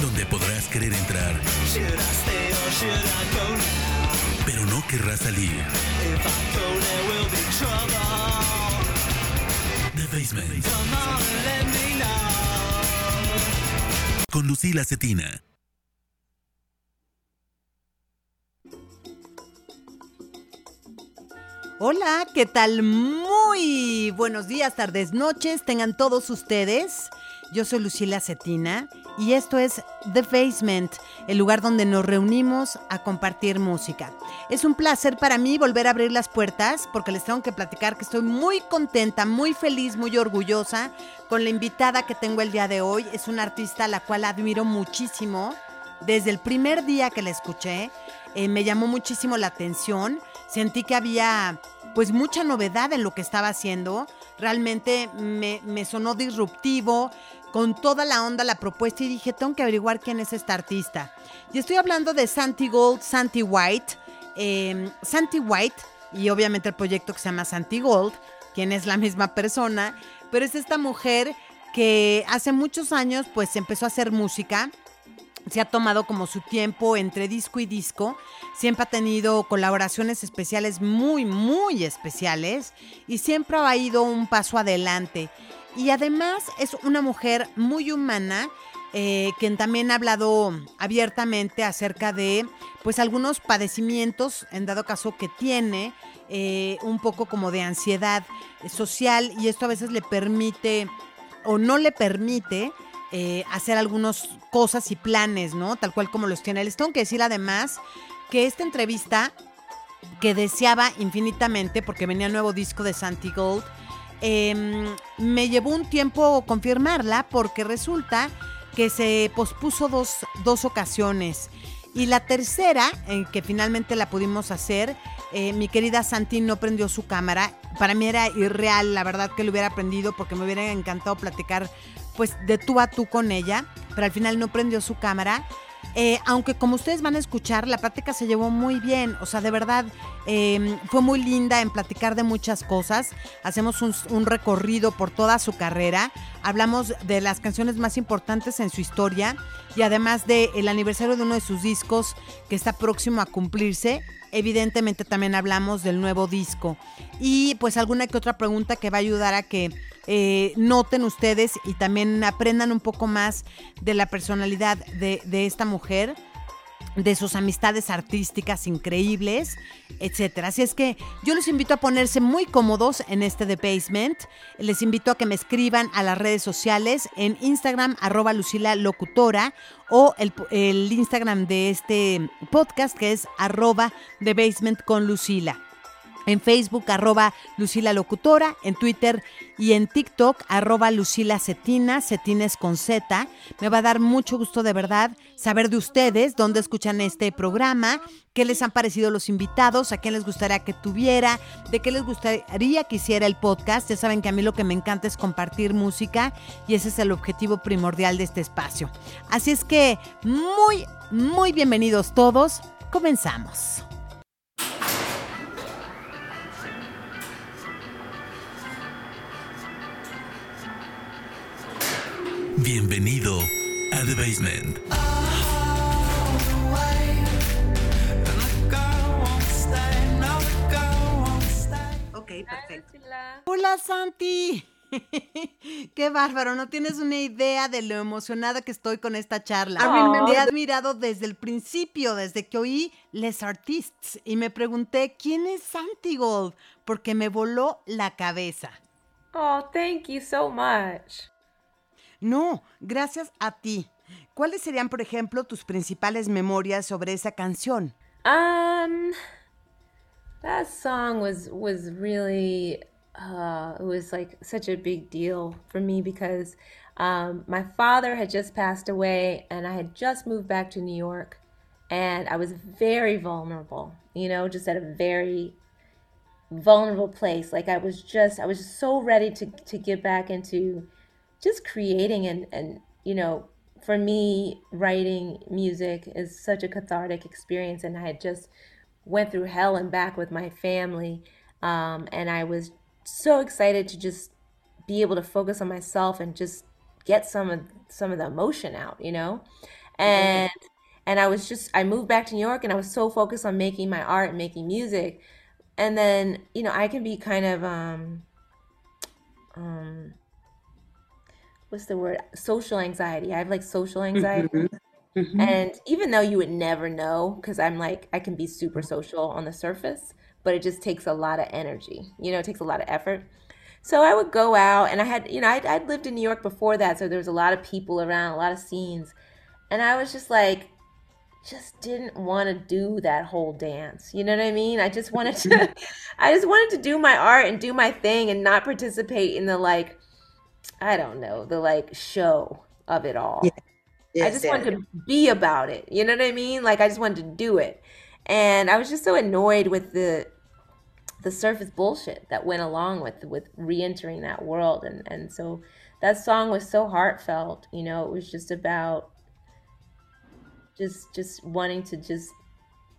Donde podrás querer entrar, pero no querrás salir. Con Lucila Cetina. Hola, ¿qué tal? Muy buenos días, tardes, noches, tengan todos ustedes. Yo soy Lucila Cetina y esto es The Basement, el lugar donde nos reunimos a compartir música. Es un placer para mí volver a abrir las puertas porque les tengo que platicar que estoy muy contenta, muy feliz, muy orgullosa con la invitada que tengo el día de hoy. Es una artista a la cual admiro muchísimo. Desde el primer día que la escuché, eh, me llamó muchísimo la atención. Sentí que había pues mucha novedad en lo que estaba haciendo. Realmente me, me sonó disruptivo, con toda la onda la propuesta y dije, tengo que averiguar quién es esta artista. Y estoy hablando de Santi Gold, Santi White. Eh, Santi White, y obviamente el proyecto que se llama Santi Gold, quien es la misma persona, pero es esta mujer que hace muchos años pues empezó a hacer música se ha tomado como su tiempo entre disco y disco. Siempre ha tenido colaboraciones especiales muy, muy especiales y siempre ha ido un paso adelante. Y además es una mujer muy humana, eh, quien también ha hablado abiertamente acerca de pues algunos padecimientos, en dado caso que tiene, eh, un poco como de ansiedad social y esto a veces le permite o no le permite eh, hacer algunas cosas y planes, ¿no? Tal cual como los tiene. Les tengo que decir además que esta entrevista que deseaba infinitamente porque venía el nuevo disco de Santi Gold, eh, me llevó un tiempo confirmarla porque resulta que se pospuso dos, dos ocasiones. Y la tercera, en que finalmente la pudimos hacer, eh, mi querida Santi no prendió su cámara. Para mí era irreal, la verdad que lo hubiera aprendido porque me hubiera encantado platicar pues de tú a tú con ella, pero al final no prendió su cámara. Eh, aunque como ustedes van a escuchar, la práctica se llevó muy bien, o sea, de verdad eh, fue muy linda en platicar de muchas cosas. Hacemos un, recorrido por toda su carrera, hablamos de las canciones más importantes en su historia y además del aniversario de uno de sus discos que está próximo a cumplirse. Evidentemente también hablamos del nuevo disco. Y pues alguna que otra pregunta que va a ayudar a que eh, noten ustedes y también aprendan un poco más de la personalidad de, de esta mujer de sus amistades artísticas increíbles, etcétera. Así es que yo los invito a ponerse muy cómodos en este The Basement. Les invito a que me escriban a las redes sociales en Instagram arroba Lucila Locutora o el, el Instagram de este podcast que es arroba The Basement con Lucila en Facebook arroba Lucila Locutora, en Twitter y en TikTok arroba Lucila Cetina, Cetines con Z. Me va a dar mucho gusto de verdad saber de ustedes dónde escuchan este programa, qué les han parecido los invitados, a quién les gustaría que tuviera, de qué les gustaría que hiciera el podcast. Ya saben que a mí lo que me encanta es compartir música y ese es el objetivo primordial de este espacio. Así es que muy, muy bienvenidos todos. Comenzamos. Bienvenido a The Basement. Ok, perfecto. Hola Santi. Qué bárbaro, no tienes una idea de lo emocionada que estoy con esta charla. Oh. Te he admirado desde el principio, desde que oí Les Artistes y me pregunté quién es Santi Gold, porque me voló la cabeza. Oh, thank you so much. No, gracias a ti. ¿Cuáles serían, por ejemplo, tus principales memorias sobre esa canción? Um, that song was was really uh, it was like such a big deal for me because um, my father had just passed away and I had just moved back to New York and I was very vulnerable, you know, just at a very vulnerable place. Like I was just I was just so ready to to get back into just creating and and you know for me writing music is such a cathartic experience and i had just went through hell and back with my family um, and i was so excited to just be able to focus on myself and just get some of some of the emotion out, you know? And and I was just I moved back to New York and I was so focused on making my art and making music. And then, you know, I can be kind of um um what's the word? Social anxiety. I have like social anxiety. Mhm. And even though you would never know, because I'm like, I can be super social on the surface, but it just takes a lot of energy. You know, it takes a lot of effort. So I would go out, and I had, you know, I'd, I'd lived in New York before that, so there was a lot of people around, a lot of scenes. And I was just like, just didn't want to do that whole dance. You know what I mean? I just wanted to, I just wanted to do my art and do my thing and not participate in the like, I don't know, the like show of it all. I Yes, just yeah. wanted to be about it. You know what I mean? Like I just wanted to do it. And I was just so annoyed with the the surface bullshit that went along with with re-entering that world and and so that song was so heartfelt, you know, it was just about just just wanting to just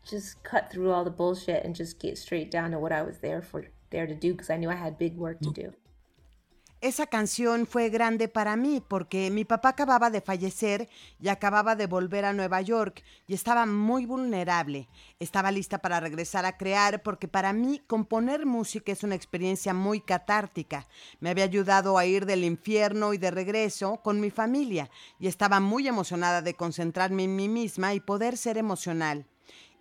just cut through all the bullshit and just get straight down to what I was there for there to do because I knew I had big work to mm-hmm. do. Esa canción fue grande para mí porque mi papá acababa de fallecer y acababa de volver a Nueva York y estaba muy vulnerable. Estaba lista para regresar a crear porque para mí componer música es una experiencia muy catártica. Me había ayudado a ir del infierno y de regreso con mi familia y estaba muy emocionada de concentrarme en mí misma y poder ser emocional.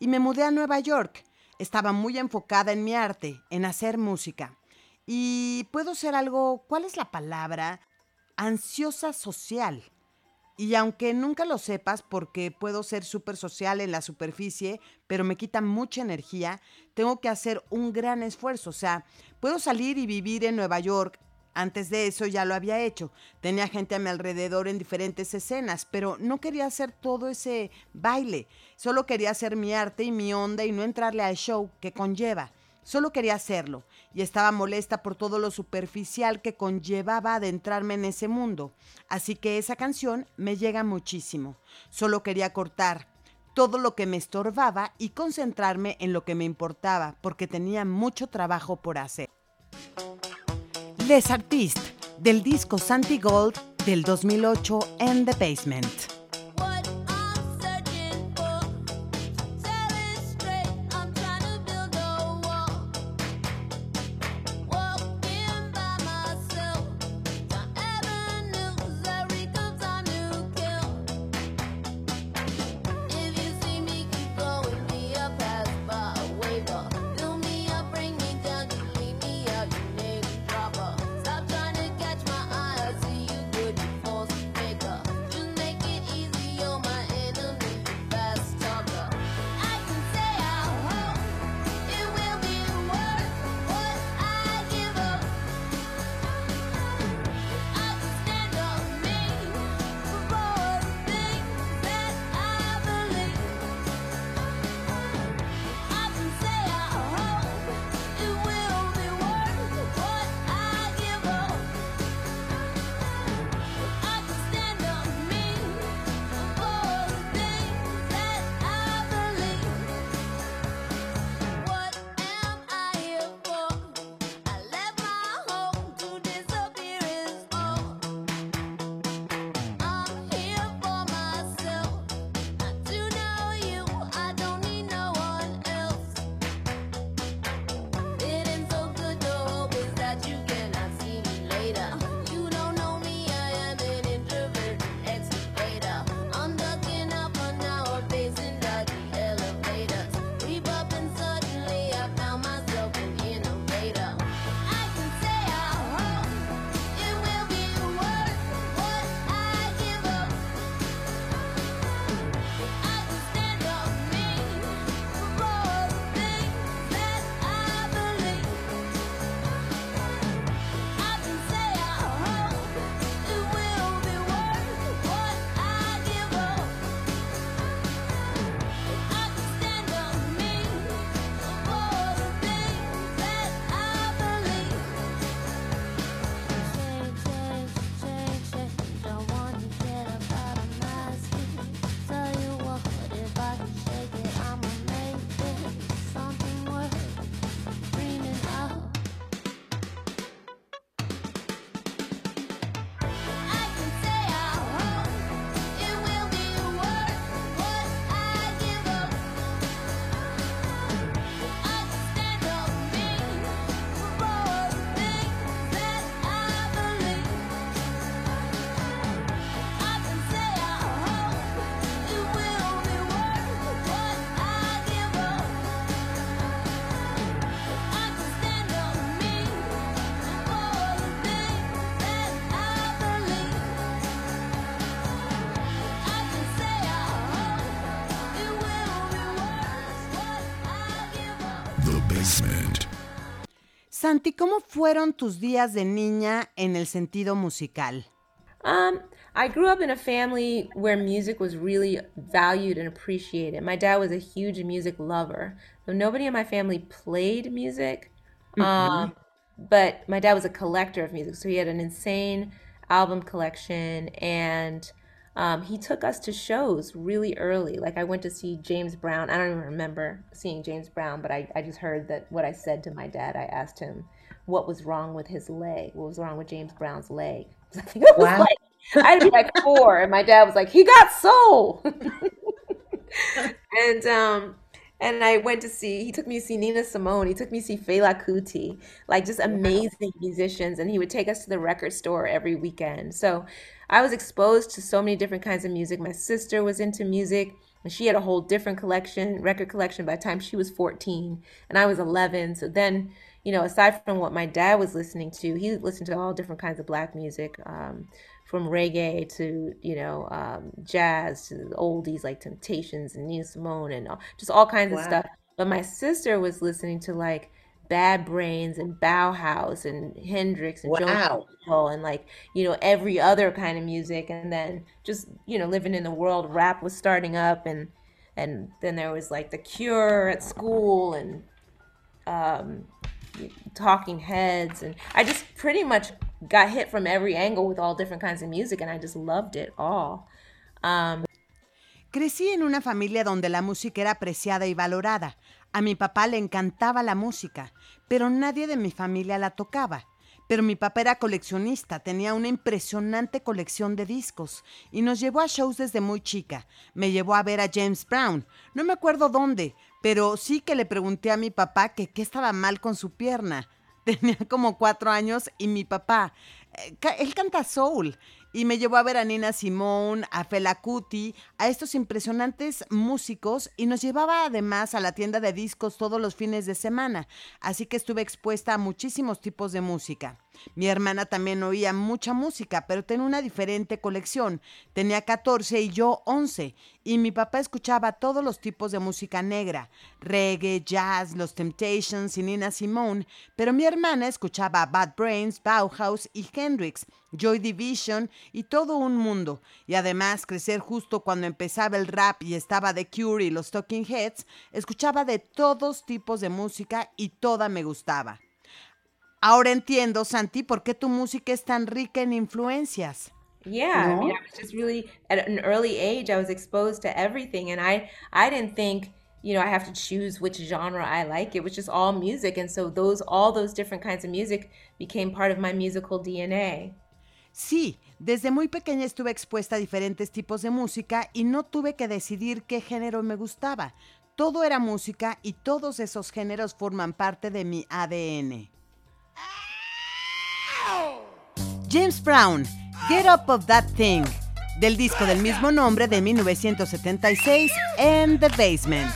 Y me mudé a Nueva York. Estaba muy enfocada en mi arte, en hacer música. Y puedo ser algo, ¿cuál es la palabra? Ansiosa social. Y aunque nunca lo sepas, porque puedo ser súper social en la superficie, pero me quita mucha energía, tengo que hacer un gran esfuerzo. O sea, puedo salir y vivir en Nueva York. Antes de eso ya lo había hecho. Tenía gente a mi alrededor en diferentes escenas, pero no quería hacer todo ese baile. Solo quería hacer mi arte y mi onda y no entrarle al show que conlleva. Solo quería hacerlo y estaba molesta por todo lo superficial que conllevaba adentrarme en ese mundo. Así que esa canción me llega muchísimo. Solo quería cortar todo lo que me estorbaba y concentrarme en lo que me importaba, porque tenía mucho trabajo por hacer. Les Artistes, del disco Santi Gold del 2008 en The Basement. Santi, ¿cómo fueron tus días de niña en el sentido musical? Um, I grew up in a family where music was really valued and appreciated. My dad was a huge music lover. So nobody in my family played music, um, but my dad was a collector of music. So he had an insane album collection, and um, he took us to shows really early. Like I went to see James Brown. I don't even remember seeing James Brown, but I, I just heard that what I said to my dad. I asked him what was wrong with his leg. What was wrong with James Brown's leg? I think I was Wow. like I'd be like four, and my dad was like, "He got soul." and um, and I went to see. He took me to see Nina Simone. He took me to see Fela Kuti, like just amazing musicians. And he would take us to the record store every weekend. So I was exposed to so many different kinds of music. My sister was into music. And she had a whole different collection, record collection by the time she was 14 and I was 11. So then, you know, aside from what my dad was listening to, he listened to all different kinds of black music, um, from reggae to, you know, um, jazz to the oldies like Temptations and Nina Simone and all, just all kinds of stuff. But my sister was listening to like Bad Brains and Bauhaus and Hendrix and Wow. Mitchell and like you know every other kind of music and then just you know living in the world rap was starting up and and then there was like the cure at school and um talking heads and i just pretty much got hit from every angle with all different kinds of music and i just loved it all Crecí en una familia donde la música era apreciada y valorada. A mi papá le encantaba la música, pero nadie de mi familia la tocaba. Pero mi papá era coleccionista, tenía una impresionante colección de discos y nos llevó a shows desde muy chica. Me llevó a ver a James Brown. No me acuerdo dónde, pero sí que le pregunté a mi papá que qué estaba mal con su pierna. Tenía como cuatro años y mi papá, eh, él canta soul y me llevó a ver a Nina Simone, a Fela Kuti, a estos impresionantes músicos y nos llevaba además a la tienda de discos todos los fines de semana, así que estuve expuesta a muchísimos tipos de música. Mi hermana también oía mucha música, pero tenía una diferente colección. Tenía 14 y yo 11, y mi papá escuchaba todos los tipos de música negra, reggae, jazz, los Temptations y Nina Simone, pero mi hermana escuchaba Bad Brains, Bauhaus y Hendrix, Joy Division y todo un mundo. Y además crecer justo cuando empezaba el rap y estaba The Cure y los Talking Heads, escuchaba de todos tipos de música y toda me gustaba. Ahora entiendo, Santi, por qué tu música es tan rica en influencias. Yeah, I mean, No? I was just really at an early age. I was exposed to everything, and I I didn't think you know I have to choose which genre I like. It was just all music, and so those all those different kinds of music became part of my musical DNA. Sí, desde muy pequeña estuve expuesta a diferentes tipos de música y no tuve que decidir qué género me gustaba. Todo era música y todos esos géneros forman parte de mi ADN. James Brown, Get Up of That Thing, del disco del mismo nombre de 1976 en The Basement.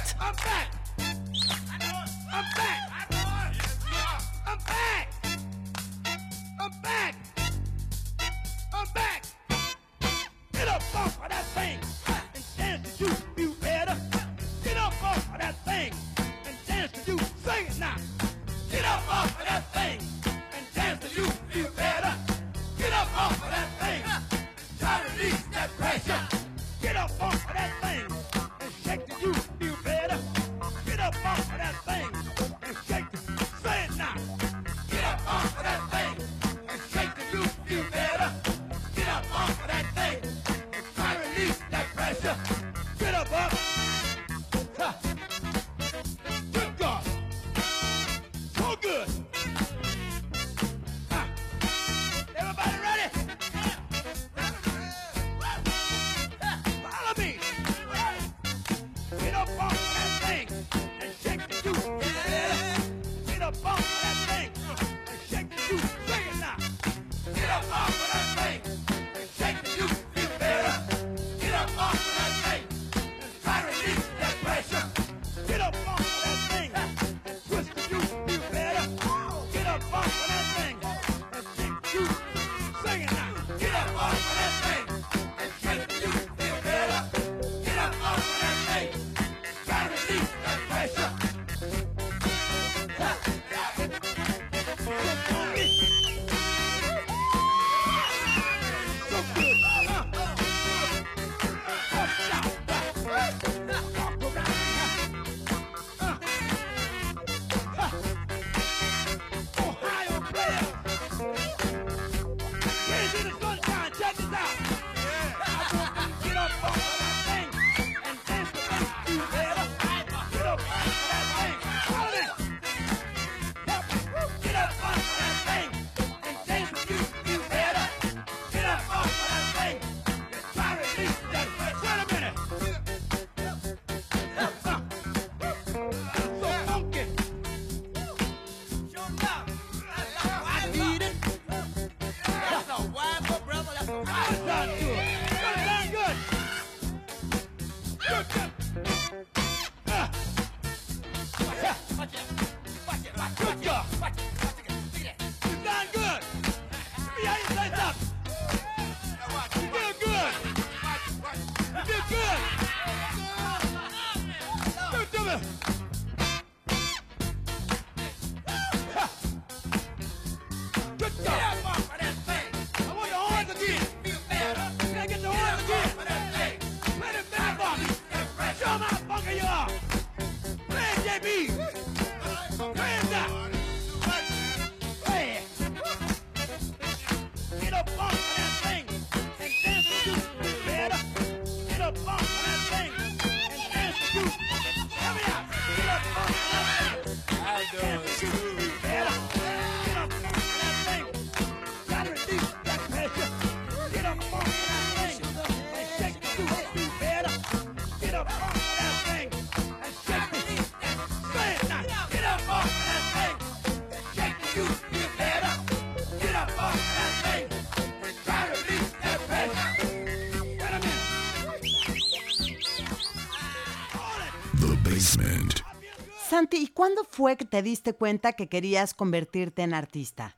Santi, ¿y cuándo fue que te diste cuenta que querías convertirte en artista?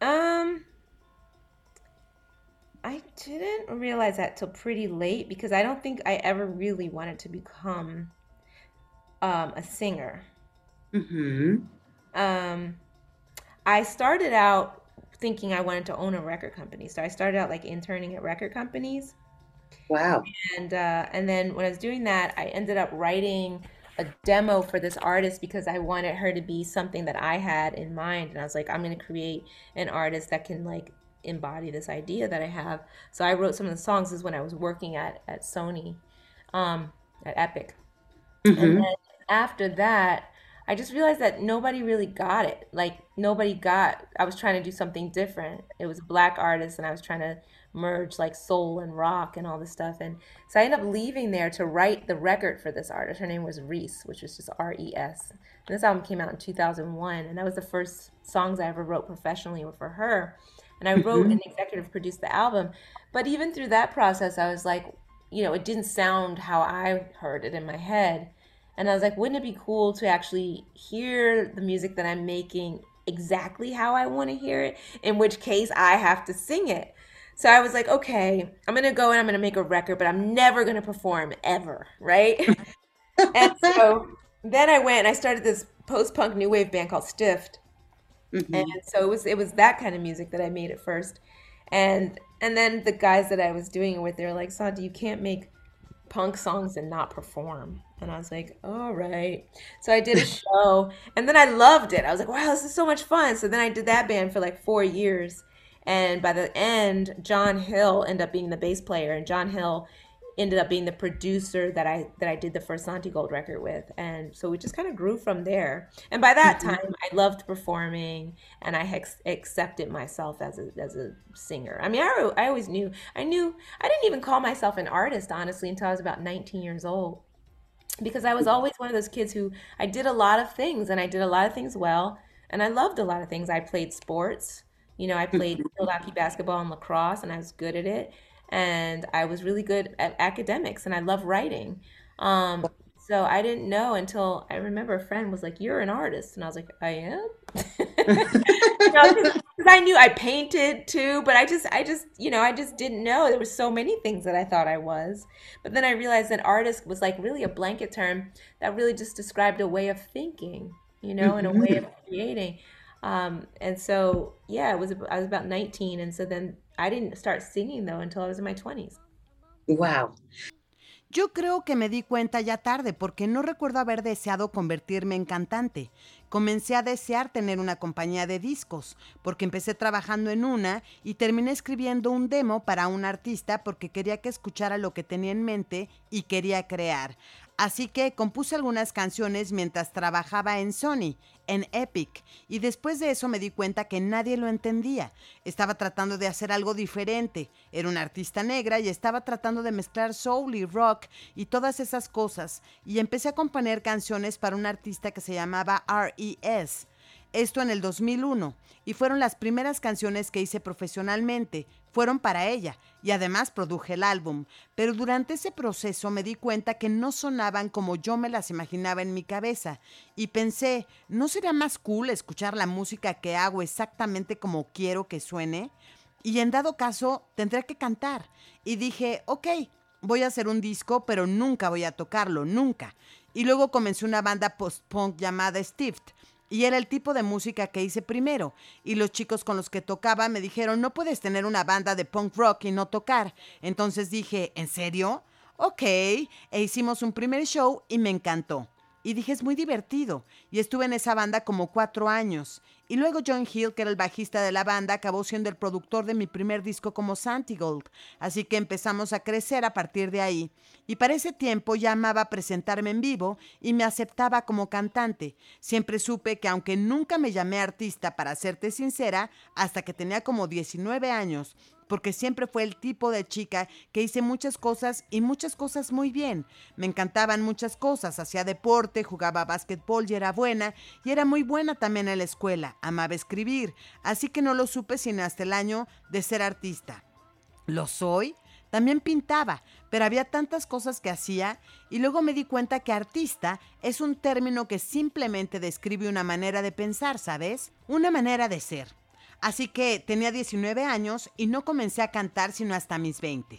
Um, I didn't realize that till pretty late because I don't think I ever really wanted to become um, a singer. Mm-hmm. Um, I started out thinking I wanted to own a record company, so I started out like interning at record companies. Wow. and uh, and then when I was doing that, I ended up writing a demo for this artist because I wanted her to be something that I had in mind, and I was like, I'm going to create an artist that can like embody this idea that I have. So I wrote some of the songs. This is when I was working at at Sony, um, at Epic, and then after that. I just realized that nobody really got it. Like nobody got. I was trying to do something different. It was a black artist, and I was trying to merge like soul and rock and all this stuff. And so I ended up leaving there to write the record for this artist. Her name was Reese, which was just R E S. This album came out in 2001, and that was the first songs I ever wrote professionally were for her. And I wrote and mm-hmm. executive produced the album. But even through that process, I was like, you know, it didn't sound how I heard it in my head. And I was like, wouldn't it be cool to actually hear the music that I'm making exactly how I want to hear it? In which case, I have to sing it. So I was like, okay, I'm going to go and I'm going to make a record, but I'm never going to perform ever, right? and so then I went and I started this post punk new wave band called Stiffed. And so it was it was that kind of music that I made at first. And and then the guys that I was doing it with, they were like, Santi, you can't make punk songs and not perform. And I was like, all right. So I did a show and then I loved it. I was like, wow, this is so much fun. So then I did that band for like four years. And by the end, John Hill ended up being the bass player. And John Hill ended up being the producer that I that I did the first Santi Gold record with. And so we just kind of grew from there. And by that mm-hmm. time, I loved performing and I ex- accepted myself as a as a singer. I mean, I, I always knew. I knew I didn't even call myself an artist honestly until I was about 19 years old because I was mm-hmm. always one of those kids who I did a lot of things and I did a lot of things well and I loved a lot of things. I played sports. You know, I played field hockey, basketball, and lacrosse, and I was good at it. And I was really good at academics, and I love writing. Um, so I didn't know until I remember a friend was like, "You're an artist," and I was like, "I am." Because I knew I painted too, but I just, I just, you know, I just didn't know there were so many things that I thought I was. But then I realized that artist was like really a blanket term that really just described a way of thinking, you know, and a way of creating. Um, and so, yeah, it was, I was about 19. And so then I didn't start singing though until I was in my 20s. Wow. Yo creo que me di cuenta ya tarde porque no recuerdo haber deseado convertirme en cantante. Comencé a desear tener una compañía de discos porque empecé trabajando en una y terminé escribiendo un demo para un artista porque quería que escuchara lo que tenía en mente y quería crear. Así que compuse algunas canciones mientras trabajaba en Sony, en Epic, y después de eso me di cuenta que nadie lo entendía. Estaba tratando de hacer algo diferente. Era una artista negra y estaba tratando de mezclar soul y rock y todas esas cosas, y empecé a componer canciones para un artista que se llamaba R.E.S. Esto en el 2001, y fueron las primeras canciones que hice profesionalmente, fueron para ella, y además produje el álbum, pero durante ese proceso me di cuenta que no sonaban como yo me las imaginaba en mi cabeza, y pensé, ¿no sería más cool escuchar la música que hago exactamente como quiero que suene? Y en dado caso, tendré que cantar. Y dije, ok, voy a hacer un disco, pero nunca voy a tocarlo, nunca. Y luego comencé una banda post-punk llamada Stift. Y era el tipo de música que hice primero. Y los chicos con los que tocaba me dijeron, no puedes tener una banda de punk rock y no tocar. Entonces dije, ¿en serio? Ok. E hicimos un primer show y me encantó. Y dije, es muy divertido. Y estuve en esa banda como cuatro años. Y luego John Hill, que era el bajista de la banda, acabó siendo el productor de mi primer disco como Santigold. Así que empezamos a crecer a partir de ahí. Y para ese tiempo ya amaba presentarme en vivo y me aceptaba como cantante. Siempre supe que aunque nunca me llamé artista, para serte sincera, hasta que tenía como 19 años, porque siempre fue el tipo de chica que hice muchas cosas y muchas cosas muy bien. Me encantaban muchas cosas, hacía deporte, jugaba básquetbol y era buena, y era muy buena también en la escuela, amaba escribir, así que no lo supe sino hasta el año de ser artista. ¿Lo soy? También pintaba, pero había tantas cosas que hacía y luego me di cuenta que artista es un término que simplemente describe una manera de pensar, ¿sabes? Una manera de ser. Así que tenía 19 años y no comencé a cantar sino hasta mis 20.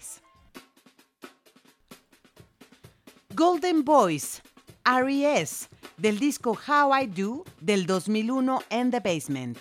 Golden Boys, R.E.S., del disco How I Do del 2001 en The Basement.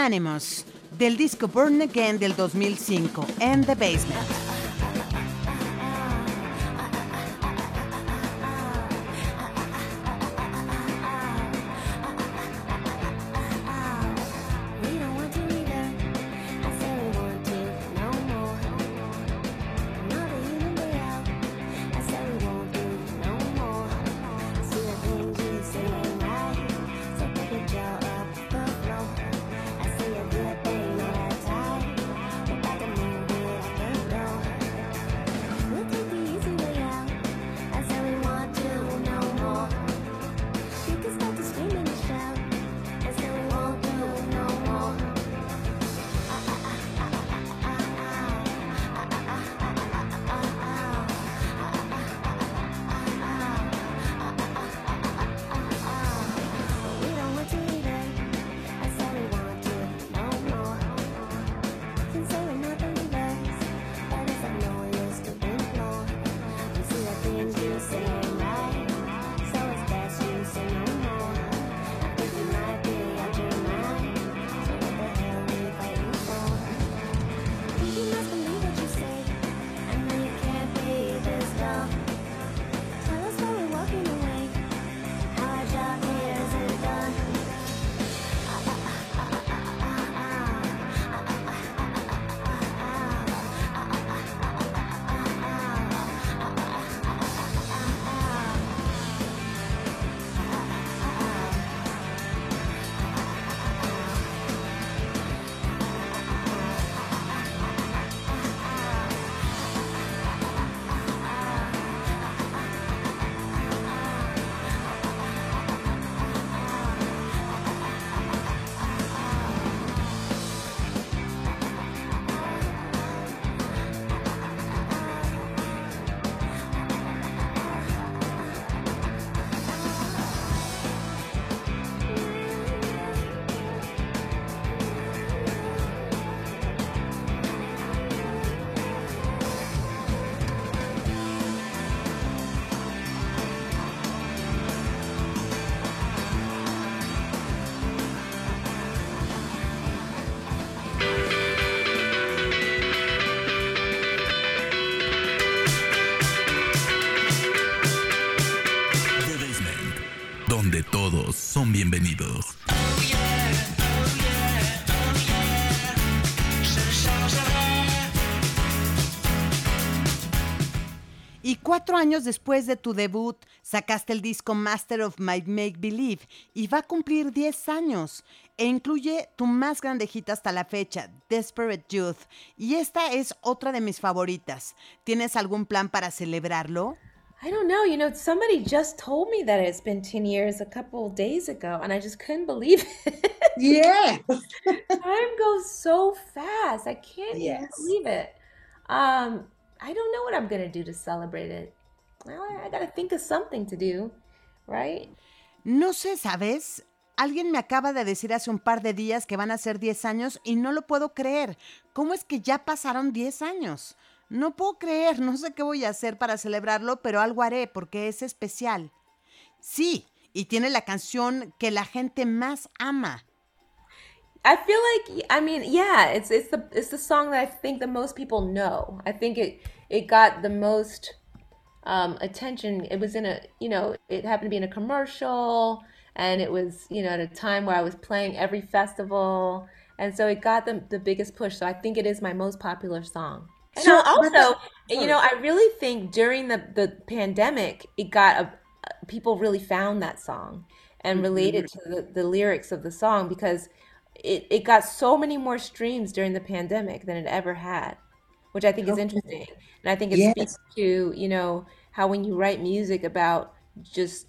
It's Unanimous del disco Burn Again del 2005 en The Basement. Cuatro años después de tu debut, sacaste el disco Master of My Make Believe y va a cumplir 10 años. E incluye tu más grande hit hasta la fecha, Desperate Youth. Y esta es otra de mis favoritas. ¿Tienes algún plan para celebrarlo? I don't know. You know, somebody just told me that it's been 10 years a couple of days ago, and I just couldn't believe it. Yeah. Time goes so fast. I can't even Yes. believe it. Um, I don't know what I'm gonna do to celebrate it. I gotta think of something to do, right? No sé, ¿sabes? Alguien me acaba de decir hace un par de días que van a ser 10 años y no lo puedo creer. ¿Cómo es que ya pasaron 10 años? No puedo creer, no sé qué voy a hacer para celebrarlo, pero algo haré porque es especial. Sí, y tiene la canción que la gente más ama. I feel like I mean, yeah, it's it's the it's the song that I think the most people know. I think it it got the most um, attention. It was in a you know it happened to be in a commercial, and it was you know at a time where I was playing every festival, and so it got the the biggest push. So I think it is my most popular song. And So, also, you know, I really think during the the pandemic, it got a people really found that song and related to the, the lyrics of the song because it, it got so many more streams during the pandemic than it ever had, which I think is interesting. And I think it Yes. speaks to, you know, how when you write music about just,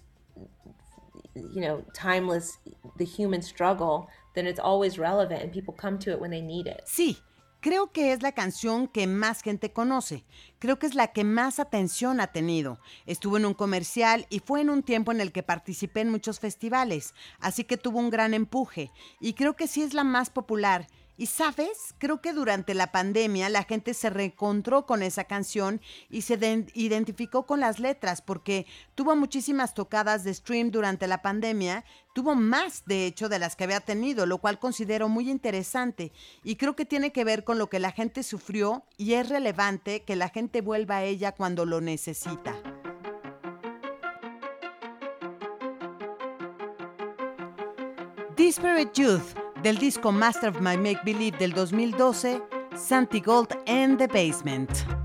you know, timeless, the human struggle, then it's always relevant and people come to it when they need it. Sí, creo que es la canción que más gente conoce. Creo que es la que más atención ha tenido. Estuvo en un comercial y fue en un tiempo en el que participé en muchos festivales, así que tuvo un gran empuje. Y creo que sí es la más popular Y sabes, creo que durante la pandemia la gente se reencontró con esa canción y se den- identificó con las letras porque tuvo muchísimas tocadas de stream durante la pandemia, tuvo más de hecho de las que había tenido, lo cual considero muy interesante y creo que tiene que ver con lo que la gente sufrió y es relevante que la gente vuelva a ella cuando lo necesita. Disparate Youth del disco Master of My Make Believe del 2012, Santi Gold and the Basement.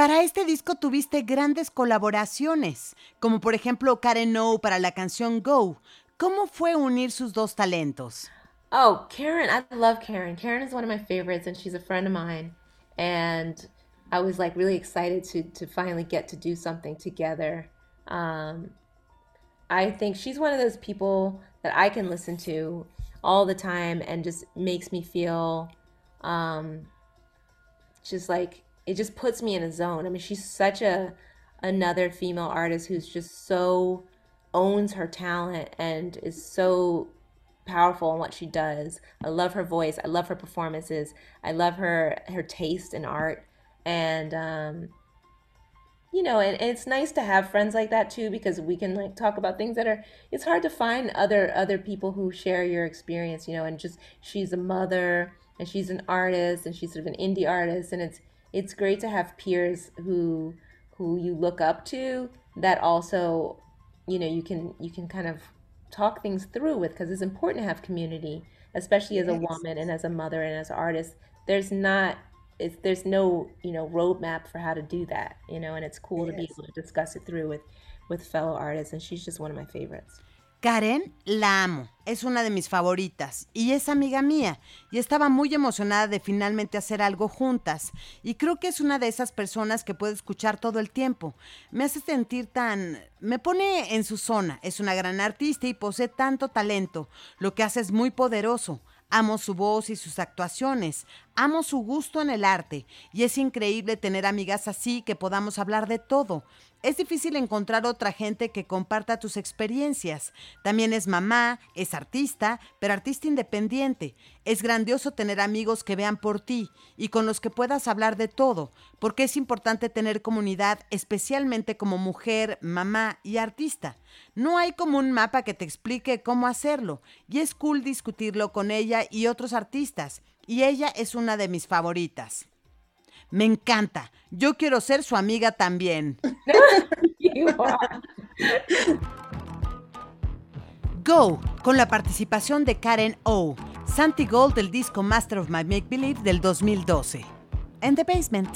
Para este disco tuviste grandes colaboraciones, como por ejemplo Karen O para la canción Go. ¿Cómo fue unir sus dos talentos? Oh, Karen, I love Karen. Karen is one of my favorites and she's a friend of mine. And I was like really excited to to finally get to do something together. Um, I think she's one of those people that I can listen to all the time and just makes me feel um, just like it just puts me in a zone. I mean, she's such a another female artist who's just so owns her talent and is so powerful in what she does. I love her voice. I love her performances. I love her her taste in art and um you know and, and it's nice to have friends like that too because we can like talk about things that are it's hard to find other other people who share your experience you know and just she's a mother and she's an artist and she's sort of an indie artist and it's it's great to have peers who who you look up to that also you know you can you can kind of talk things through with because it's important to have community especially as a woman and as a mother and as an artist. There's not it's there's no you know roadmap for how to do that you know and it's cool to be able to discuss it through with with fellow artists and she's just one of my favorites Karen, la amo, es una de mis favoritas y es amiga mía. Y estaba muy emocionada de finalmente hacer algo juntas. Y creo que es una de esas personas que puedo escuchar todo el tiempo. Me hace sentir tan... me pone en su zona, es una gran artista y posee tanto talento, lo que hace es muy poderoso. Amo su voz y sus actuaciones, amo su gusto en el arte y es increíble tener amigas así que podamos hablar de todo. Es difícil encontrar otra gente que comparta tus experiencias. También es mamá, es artista, pero artista independiente. Es grandioso tener amigos que vean por ti y con los que puedas hablar de todo, porque es importante tener comunidad, especialmente como mujer, mamá y artista. No hay como un mapa que te explique cómo hacerlo, y es cool discutirlo con ella y otros artistas, y ella es una de mis favoritas. Me encanta. Yo quiero ser su amiga también. Go, con la participación de Karen O. Santi Gold del disco Master of My Make Believe del 2012. En The Basement.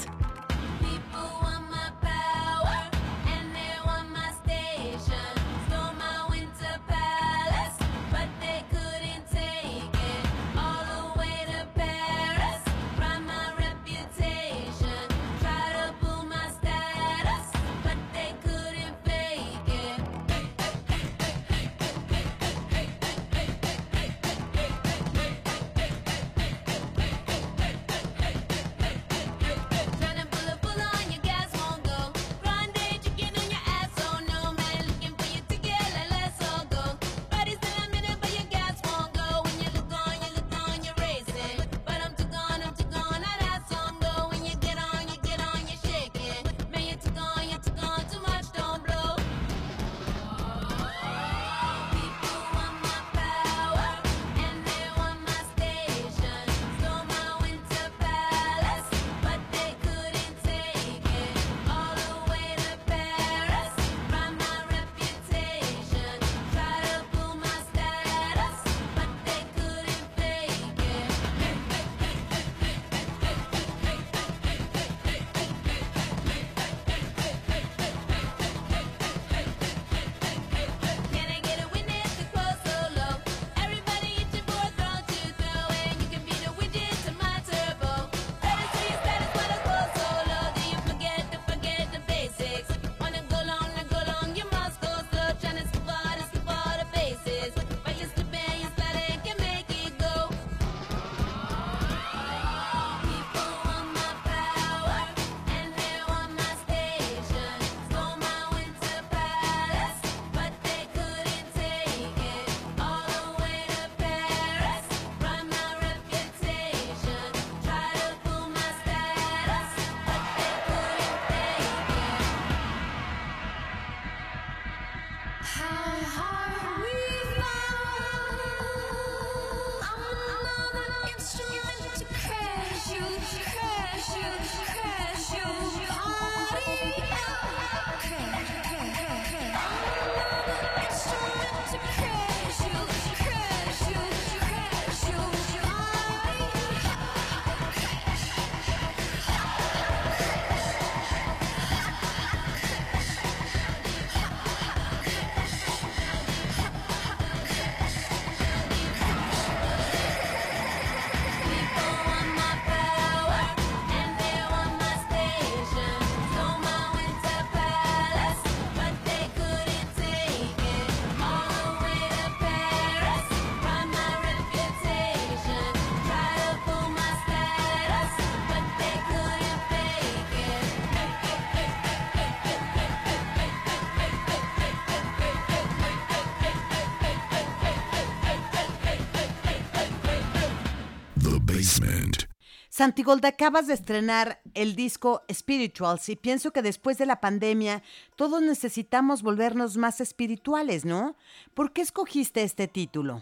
Santigolda, acabas de estrenar el disco Spirituals y pienso que después de la pandemia todos necesitamos volvernos más espirituales, ¿no? ¿Por qué escogiste este título?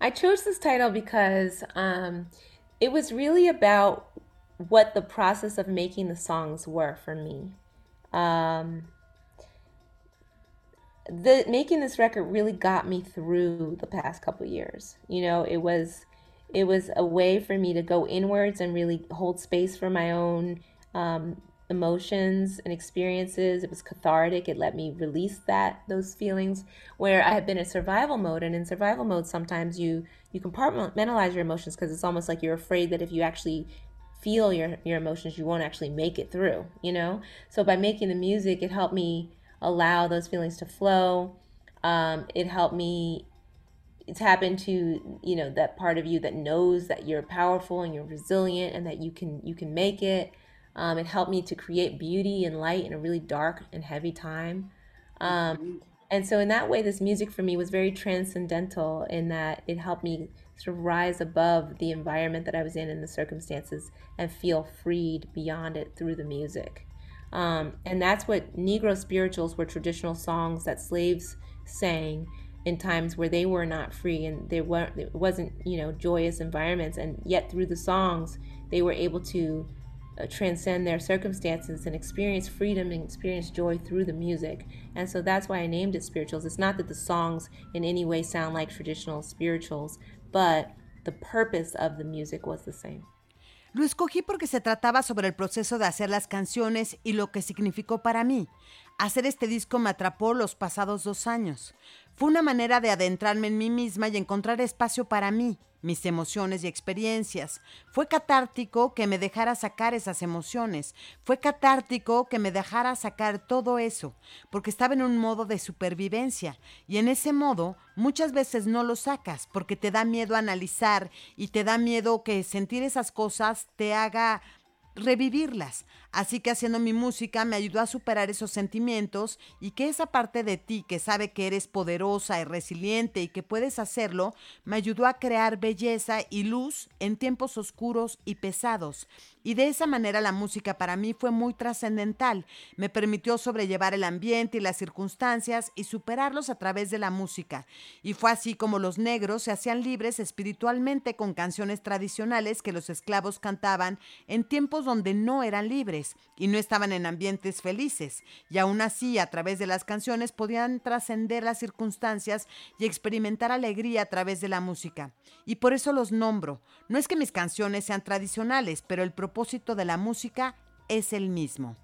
I chose this title because um, it was really about what the process of making the songs were for me. Um, the making this record really got me through the past couple years. You know, it was it was a way for me to go inwards and really hold space for my own um, emotions and experiences. It was cathartic. It let me release that those feelings where I had been in survival mode. And in survival mode, sometimes you you compartmentalize your emotions because it's almost like you're afraid that if you actually feel your your emotions, you won't actually make it through. You know. So by making the music, it helped me allow those feelings to flow. Um, it helped me tap into you know that part of you that knows that you're powerful and you're resilient and that you can you can make it. Um, it helped me to create beauty and light in a really dark and heavy time. Um, and so in that way this music for me was very transcendental in that it helped me sort of rise above the environment that i was in and the circumstances and feel freed beyond it through the music. Um, and that's what negro spirituals were traditional songs that slaves sang in times where they were not free and there weren't it wasn't you know joyous environments. And yet through the songs they were able to uh, transcend their circumstances and experience freedom and experience joy through the music. And so that's why i named it spirituals. It's not that the songs in any way sound like traditional spirituals but the purpose of the music was the same. Lo escogí porque se trataba sobre el proceso de hacer las canciones y lo que significó para mí. Hacer este disco me atrapó los pasados dos años. Fue una manera de adentrarme en mí misma y encontrar espacio para mí, mis emociones y experiencias. Fue catártico que me dejara sacar esas emociones. Fue catártico que me dejara sacar todo eso, porque estaba en un modo de supervivencia. Y en ese modo muchas veces no lo sacas, porque te da miedo analizar y te da miedo que sentir esas cosas te haga revivirlas. Así que haciendo mi música me ayudó a superar esos sentimientos y que esa parte de ti que sabe que eres poderosa y resiliente y que puedes hacerlo, me ayudó a crear belleza y luz en tiempos oscuros y pesados. Y de esa manera la música para mí fue muy trascendental. Me permitió sobrellevar el ambiente y las circunstancias y superarlos a través de la música. Y fue así como los negros se hacían libres espiritualmente con canciones tradicionales que los esclavos cantaban en tiempos donde no eran libres y no estaban en ambientes felices. Y aún así, a través de las canciones podían trascender las circunstancias y experimentar alegría a través de la música. Y por eso los nombro. No es que mis canciones sean tradicionales, pero el propósito de la música es el mismo.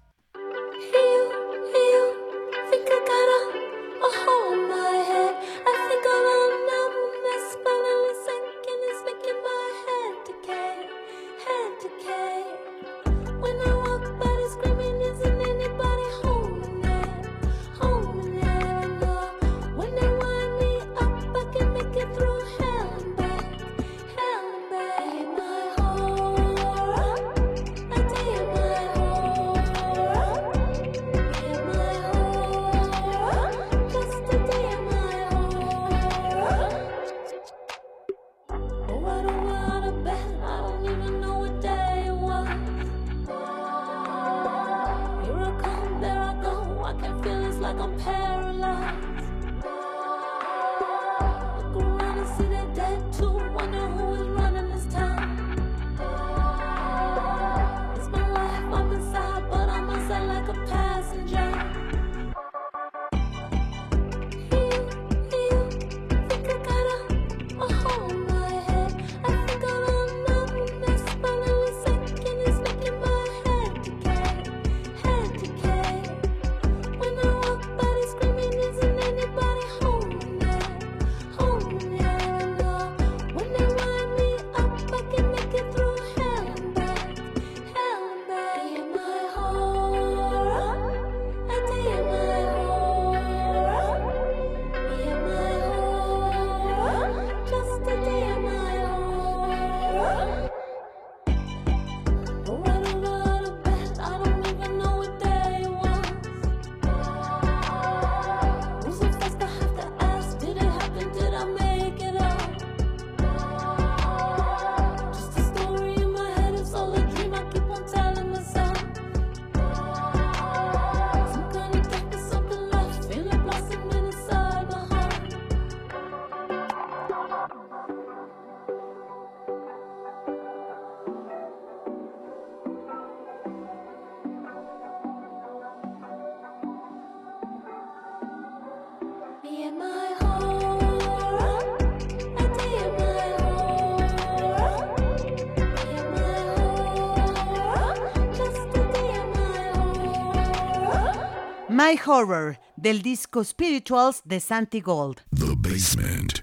My Horror, del disco Spirituals de Santi Gold. The Basement.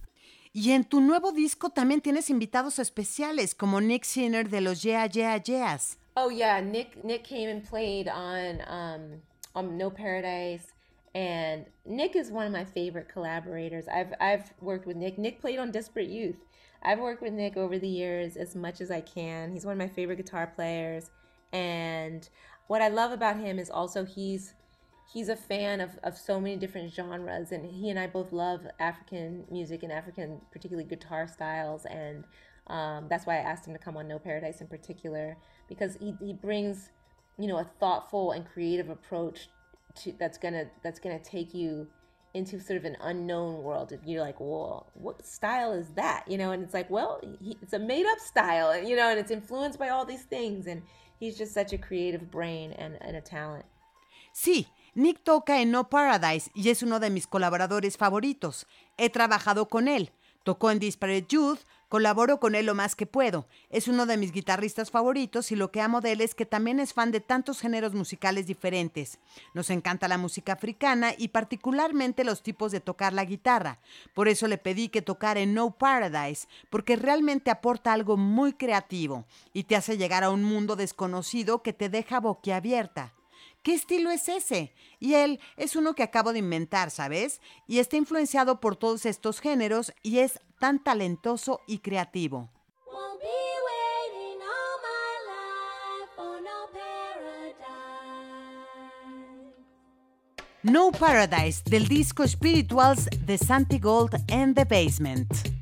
Y en tu nuevo disco también tienes invitados especiales como Nick Sinner de los Yeah Yeah Yeahs. Oh yeah, Nick Nick came and played on um on No Paradise and Nick is one of my favorite collaborators. I've I've worked with Nick. Nick played on Desperate Youth. I've worked with Nick over the years as much as I can. He's one of my favorite guitar players and what I love about him is also he's he's a fan of, of so many different genres and he and I both love African music and African particularly guitar styles and um, that's why I asked him to come on No Paradise in particular because he, he brings you know a thoughtful and creative approach to that's gonna that's gonna take you into sort of an unknown world and you're like well what style is that? You know and it's like well he, it's a made up style you know and it's influenced by all these things and he's just such a creative brain and, and a talent. Sí, Nick toca en No Paradise y es uno de mis colaboradores favoritos. He trabajado con él. Tocó en Disparate Youth, colaboro con él lo más que puedo. Es uno de mis guitarristas favoritos y lo que amo de él es que también es fan de tantos géneros musicales diferentes. Nos encanta la música africana y particularmente los tipos de tocar la guitarra. Por eso le pedí que tocara en No Paradise, porque realmente aporta algo muy creativo y te hace llegar a un mundo desconocido que te deja boquiabierta. ¿Qué estilo es ese? Y él es uno que acabo de inventar, ¿sabes? Y está influenciado por todos estos géneros y es tan talentoso y creativo. No Paradise del disco Spirituals de Santi Gold and the Basement.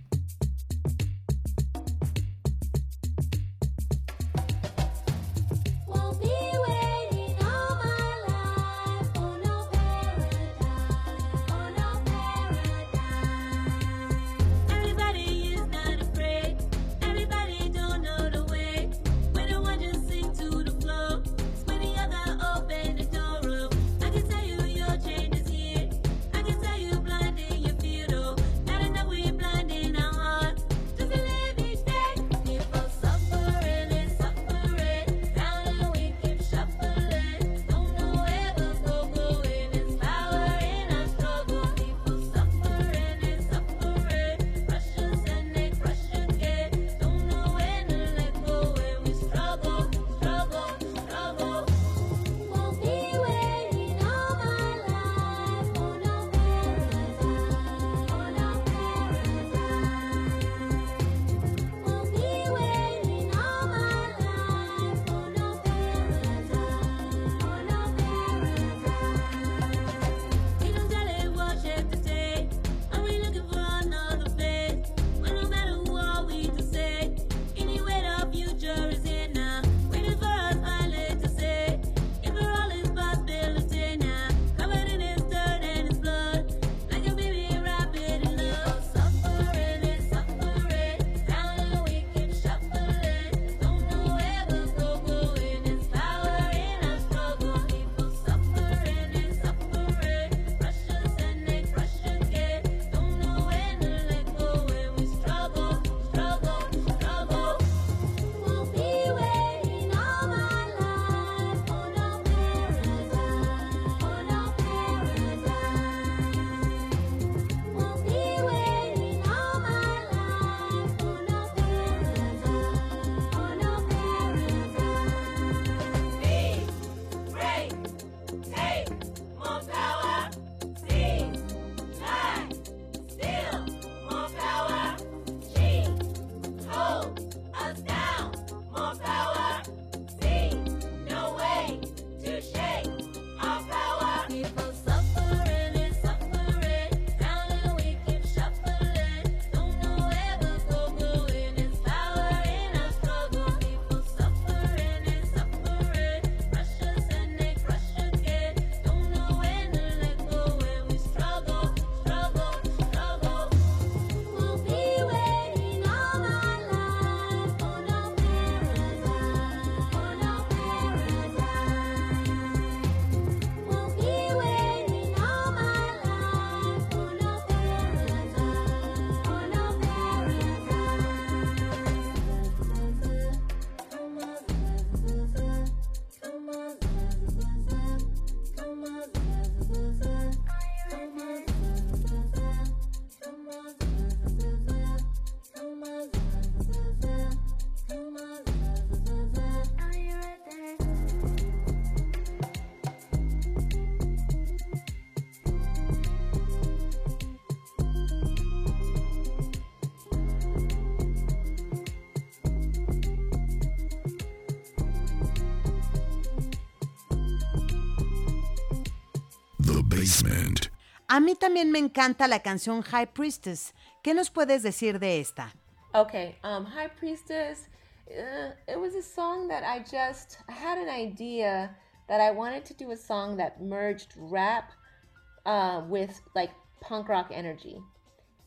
A mí también me encanta la canción High Priestess. ¿Qué nos puedes decir de esta? Okay, um, High Priestess. Uh, it was a song that I just I had an idea that I wanted to do a song that merged rap uh, with like punk rock energy,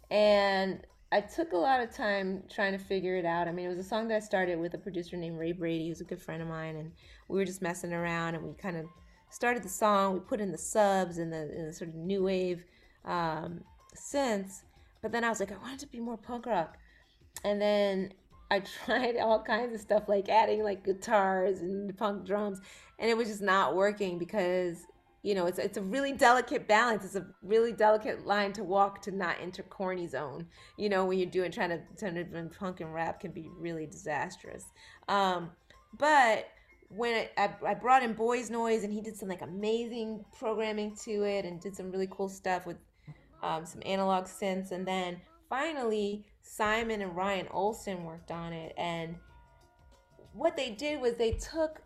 and I took a lot of time trying to figure it out. I mean, it was a song that I started with a producer named Ray Brady, who's a good friend of mine, and we were just messing around, and we kind of started the song. We put in the subs and the, and the sort of new wave um, synths, but then I was like, I wanted to be more punk rock and then I tried all kinds of stuff like adding like guitars and punk drums and it was just not working because you know it's it's a really delicate balance it's a really delicate line to walk to not enter corny zone you know when you're doing trying to turn it punk and rap can be really disastrous um but when I, I, brought in Boys Noise and he did some like amazing programming to it and did some really cool stuff with um, some analog synths. And then finally Simon and Ryan Olson worked on it. And what they did was they took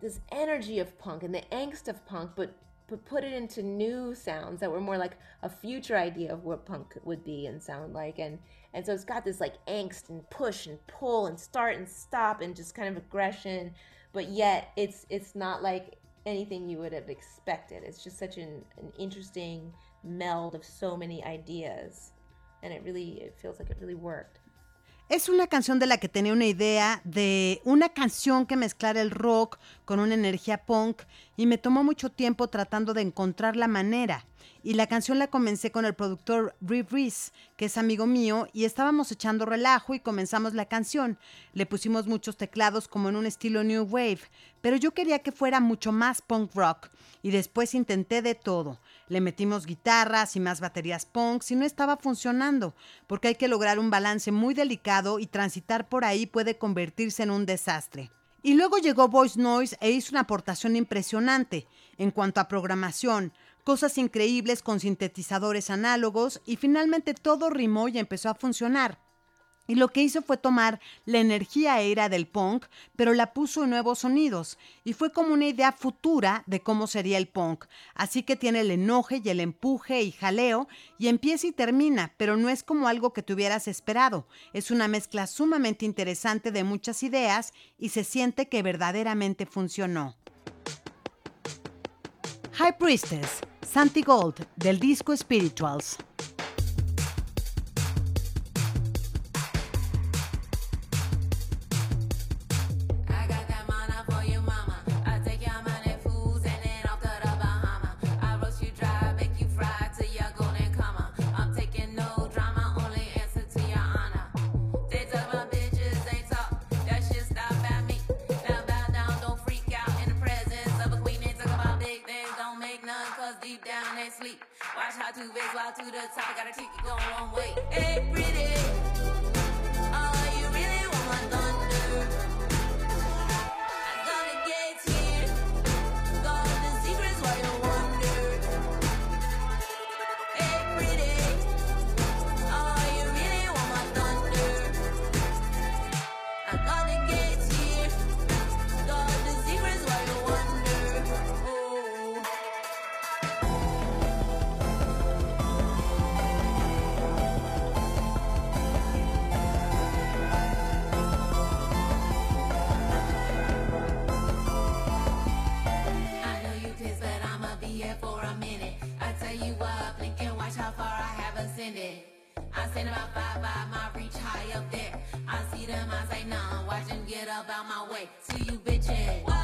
this energy of punk and the angst of punk but but put it into new sounds that were more like a future idea of what punk would be and sound like. And and so it's got this like angst and push and pull and start and stop and just kind of aggression but yet it's it's not like anything you would have expected. It's just such an, an interesting meld of so many ideas and it really it feels like it really worked Es una canción de la que tenía una idea de una canción que mezclara el rock con una energía punk y me tomó mucho tiempo tratando de encontrar la manera. Y la canción la comencé con el productor Rick Reese, que es amigo mío, y estábamos echando relajo y comenzamos la canción. Le pusimos muchos teclados como en un estilo New Wave, pero yo quería que fuera mucho más punk rock y después intenté de todo. Le metimos guitarras y más baterías punk y no estaba funcionando, porque hay que lograr un balance muy delicado y transitar por ahí puede convertirse en un desastre. Y luego llegó Voice Noise e hizo una aportación impresionante en cuanto a programación, cosas increíbles con sintetizadores análogos y finalmente todo rimó y empezó a funcionar. Y lo que hizo fue tomar la energía era del punk, pero la puso en nuevos sonidos. Y fue como una idea futura de cómo sería el punk. Así que tiene el enoje y el empuje y jaleo, y empieza y termina, pero no es como algo que te hubieras esperado. Es una mezcla sumamente interesante de muchas ideas y se siente que verdaderamente funcionó. High Priestess, Santi Gold, del disco Spirituals. Sleep. Watch how two big fly to the top, got a ticket going one way. Hey, pretty. I stand about five by my reach high up there. I see them, I say none. Watch them get up out my way. See you bitches.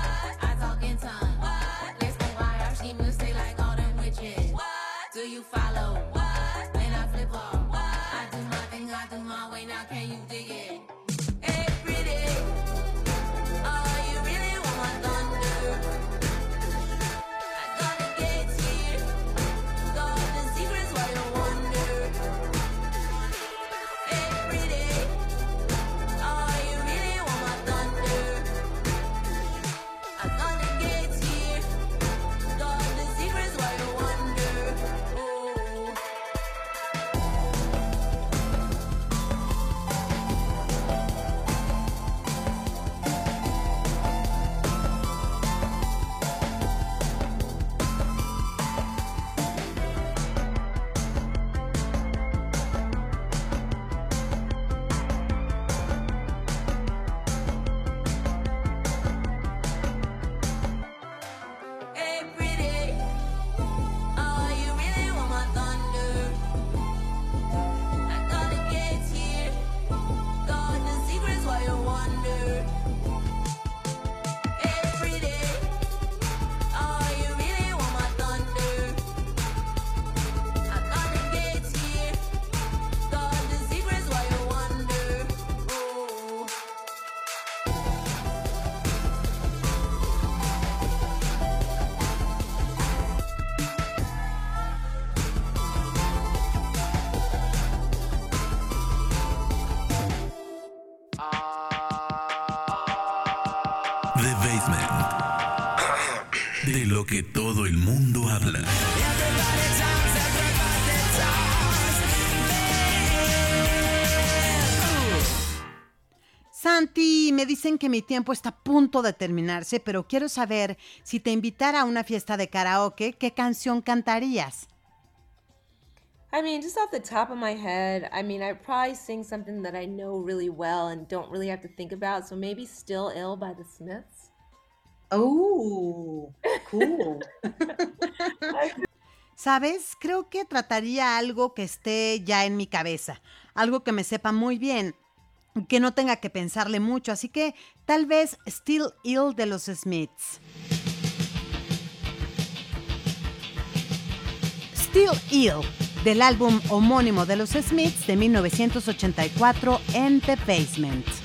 Que mi tiempo está a punto de terminarse, pero quiero saber si te invitara a una fiesta de karaoke, ¿qué canción cantarías? I mean, just off the top of my head, I mean, I'd probably sing something that I know really well and don't really have to think about. So maybe Still Ill by the Smiths. Oh, cool. ¿Sabes? Creo que trataría algo que esté ya en mi cabeza, algo que me sepa muy bien, que no tenga que pensarle mucho, así que tal vez Still Ill de los Smiths. Still Ill, del álbum homónimo de los Smiths de 1984 en The Basement.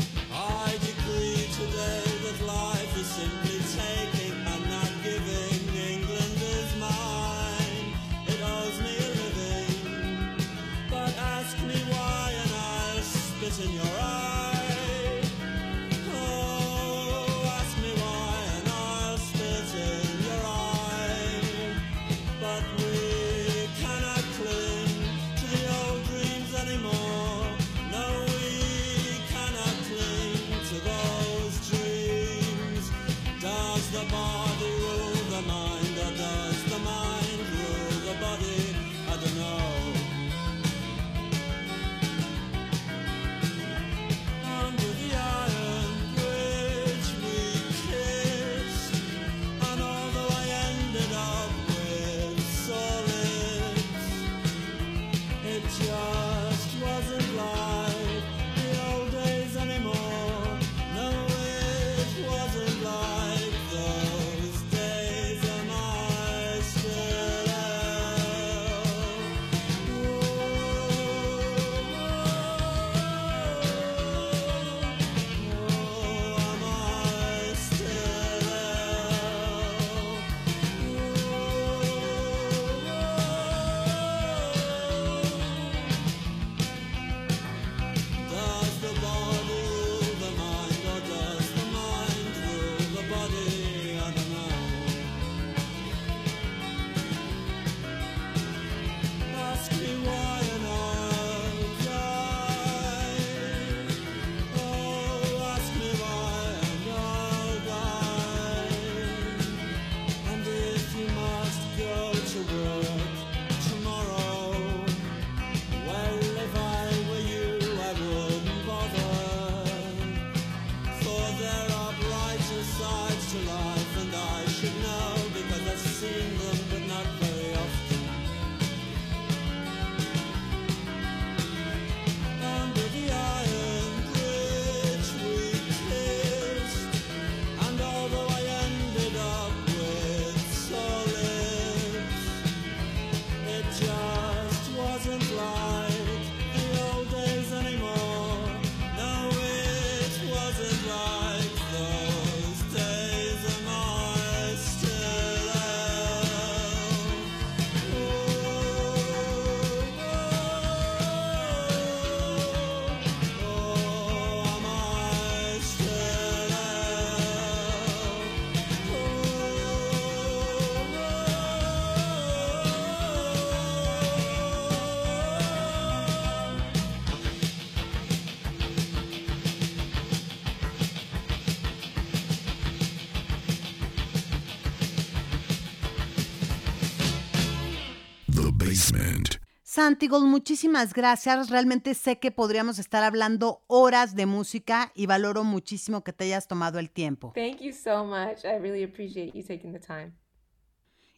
Basement. Santi Gold, muchísimas gracias. Realmente sé que podríamos estar hablando horas de música y valoro muchísimo que te hayas tomado el tiempo. Thank you so much. I really appreciate you taking the time.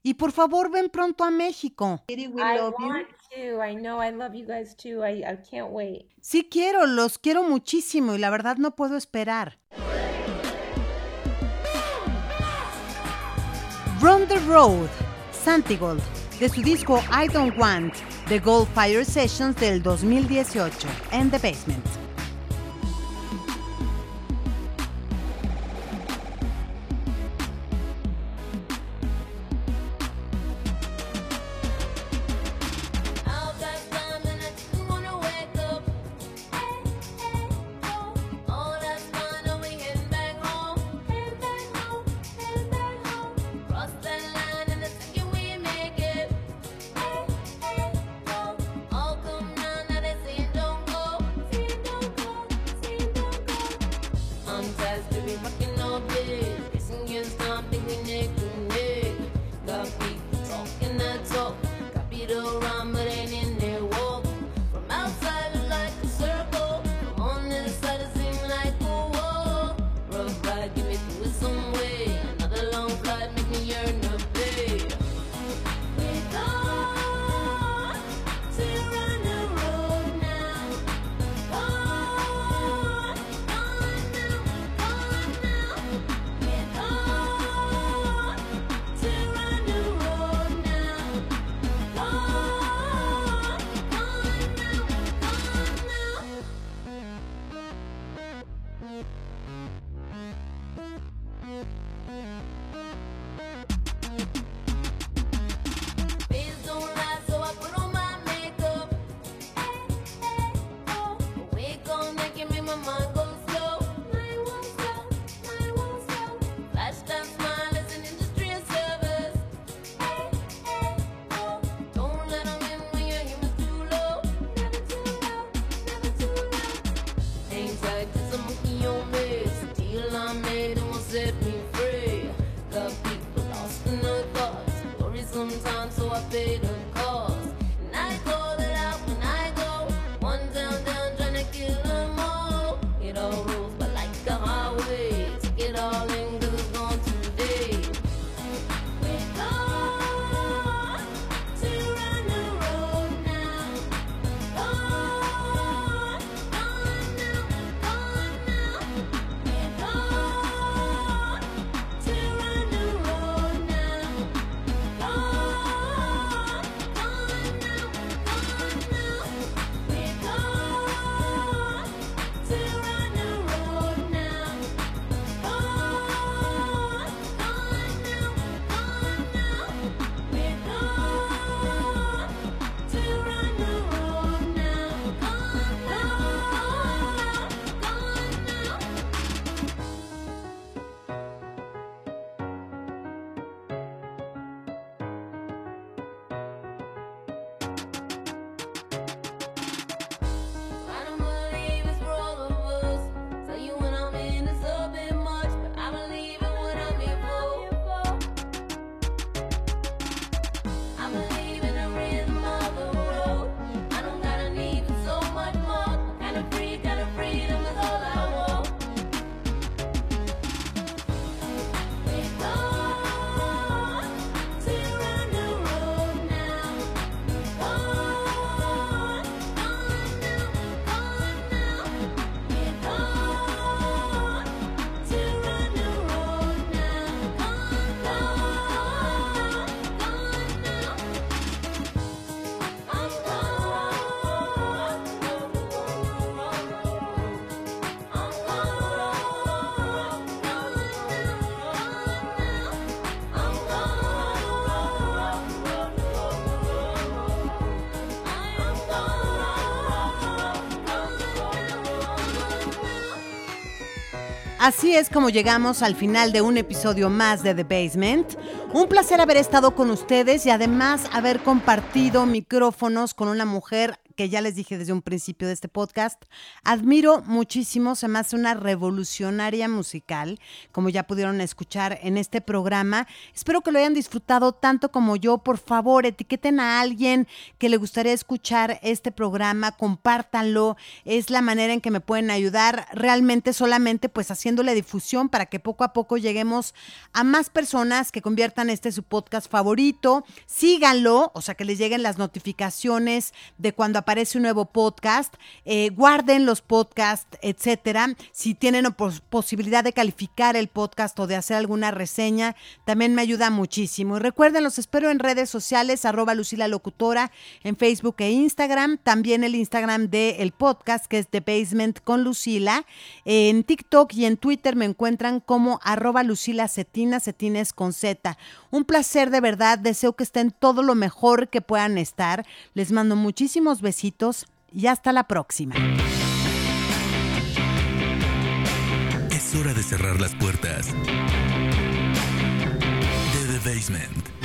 Y por favor, ven pronto a México. Katie, we I love you. want to. I know I love you guys too. I, I can't wait. Sí quiero, los quiero muchísimo y la verdad no puedo esperar. Run the Road, Santigold, de su disco I Don't Want, The Gold Fire Sessions del 2018, en The Basement. Así es como llegamos al final de un episodio más de The Basement. Un placer haber estado con ustedes y además haber compartido micrófonos con una mujer que ya les dije desde un principio de este podcast, admiro muchísimo, se me hace una revolucionaria musical, como ya pudieron escuchar en este programa. Espero que lo hayan disfrutado tanto como yo. Por favor, etiqueten a alguien que le gustaría escuchar este programa, compártanlo. Es la manera en que me pueden ayudar realmente solamente pues haciéndole difusión para que poco a poco lleguemos a más personas que conviertan este su podcast favorito. Síganlo, o sea, que les lleguen las notificaciones de cuando aparece un nuevo podcast, eh, guarden los podcasts, etcétera. Si tienen pos- posibilidad de calificar el podcast o de hacer alguna reseña, también me ayuda muchísimo. Y recuerden, los espero en redes sociales, arroba Lucila Locutora, en Facebook e Instagram. También el Instagram del podcast, que es The Basement con Lucila. En TikTok y en Twitter me encuentran como arroba Lucila Cetina, Cetines con Z. Un placer de verdad, deseo que estén todo lo mejor que puedan estar. Les mando muchísimos y hasta la próxima. Es hora de cerrar las puertas de The Basement.